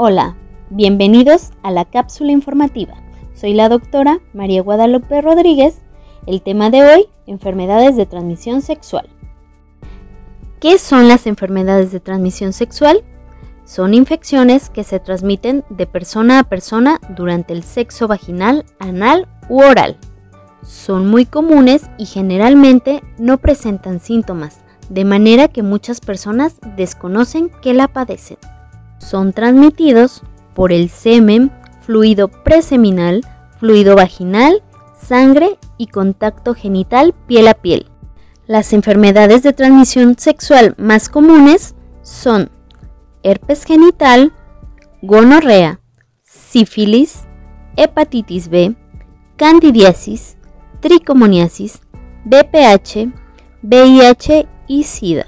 Hola, bienvenidos a la cápsula informativa. Soy la doctora María Guadalupe Rodríguez. El tema de hoy, enfermedades de transmisión sexual. ¿Qué son las enfermedades de transmisión sexual? Son infecciones que se transmiten de persona a persona durante el sexo vaginal, anal u oral. Son muy comunes y generalmente no presentan síntomas, de manera que muchas personas desconocen que la padecen son transmitidos por el semen, fluido preseminal, fluido vaginal, sangre y contacto genital piel a piel. Las enfermedades de transmisión sexual más comunes son herpes genital, gonorrea, sífilis, hepatitis B, candidiasis, tricomoniasis, BPH, VIH y SIDA.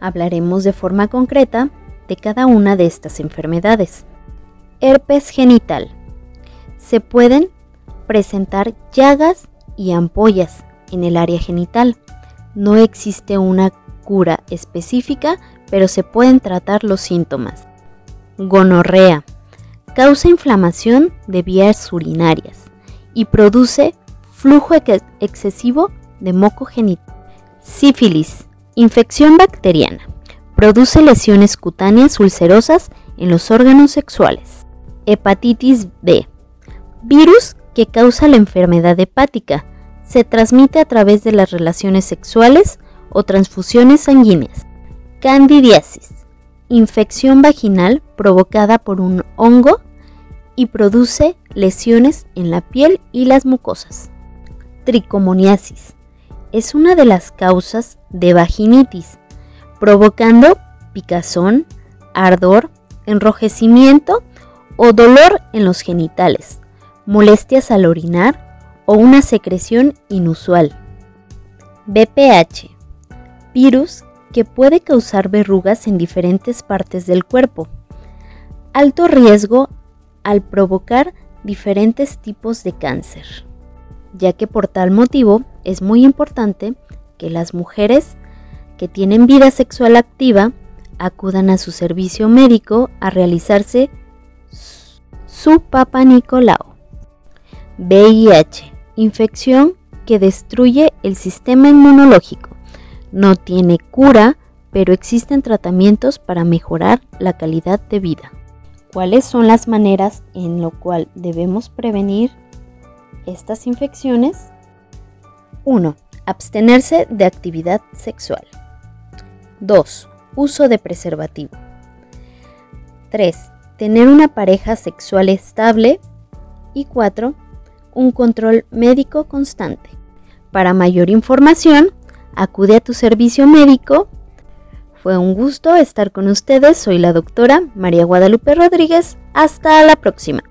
Hablaremos de forma concreta de cada una de estas enfermedades. Herpes genital. Se pueden presentar llagas y ampollas en el área genital. No existe una cura específica, pero se pueden tratar los síntomas. Gonorrea. Causa inflamación de vías urinarias y produce flujo excesivo de moco genital. Sífilis. Infección bacteriana Produce lesiones cutáneas ulcerosas en los órganos sexuales. Hepatitis B. Virus que causa la enfermedad hepática. Se transmite a través de las relaciones sexuales o transfusiones sanguíneas. Candidiasis. Infección vaginal provocada por un hongo y produce lesiones en la piel y las mucosas. Tricomoniasis. Es una de las causas de vaginitis provocando picazón, ardor, enrojecimiento o dolor en los genitales, molestias al orinar o una secreción inusual. BPH, virus que puede causar verrugas en diferentes partes del cuerpo. Alto riesgo al provocar diferentes tipos de cáncer, ya que por tal motivo es muy importante que las mujeres que tienen vida sexual activa acudan a su servicio médico a realizarse su Papa Nicolau. VIH, infección que destruye el sistema inmunológico. No tiene cura, pero existen tratamientos para mejorar la calidad de vida. ¿Cuáles son las maneras en lo cual debemos prevenir estas infecciones? 1. Abstenerse de actividad sexual. 2. Uso de preservativo. 3. Tener una pareja sexual estable. Y 4. Un control médico constante. Para mayor información, acude a tu servicio médico. Fue un gusto estar con ustedes. Soy la doctora María Guadalupe Rodríguez. Hasta la próxima.